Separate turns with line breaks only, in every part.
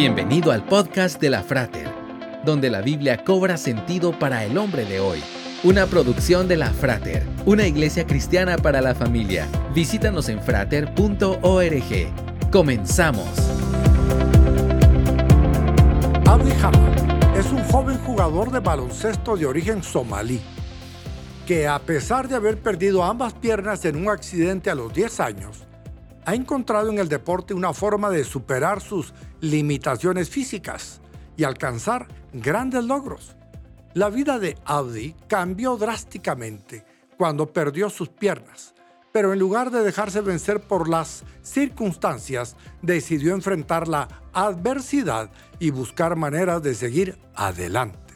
Bienvenido al podcast de la Frater, donde la Biblia cobra sentido para el hombre de hoy. Una producción de la Frater, una iglesia cristiana para la familia. Visítanos en frater.org. Comenzamos.
Abdi Hamad es un joven jugador de baloncesto de origen somalí, que a pesar de haber perdido ambas piernas en un accidente a los 10 años, ha encontrado en el deporte una forma de superar sus limitaciones físicas y alcanzar grandes logros. La vida de Audi cambió drásticamente cuando perdió sus piernas, pero en lugar de dejarse vencer por las circunstancias, decidió enfrentar la adversidad y buscar maneras de seguir adelante.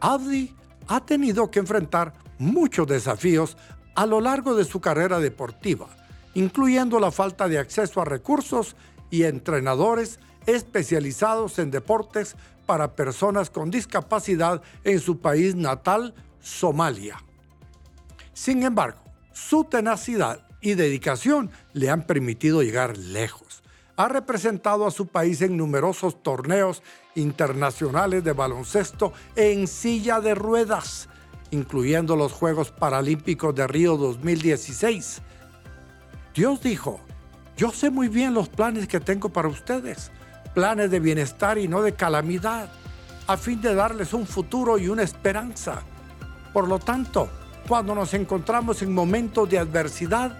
Audi ha tenido que enfrentar muchos desafíos a lo largo de su carrera deportiva, incluyendo la falta de acceso a recursos y entrenadores especializados en deportes para personas con discapacidad en su país natal, Somalia. Sin embargo, su tenacidad y dedicación le han permitido llegar lejos. Ha representado a su país en numerosos torneos internacionales de baloncesto en silla de ruedas, incluyendo los Juegos Paralímpicos de Río 2016, Dios dijo, yo sé muy bien los planes que tengo para ustedes, planes de bienestar y no de calamidad, a fin de darles un futuro y una esperanza. Por lo tanto, cuando nos encontramos en momentos de adversidad,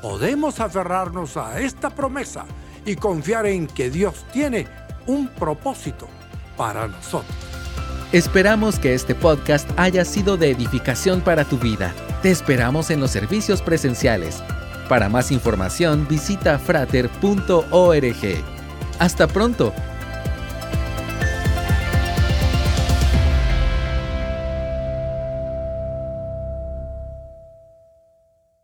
podemos aferrarnos a esta promesa y confiar en que Dios tiene un propósito para nosotros.
Esperamos que este podcast haya sido de edificación para tu vida. Te esperamos en los servicios presenciales para más información visita frater.org. Hasta pronto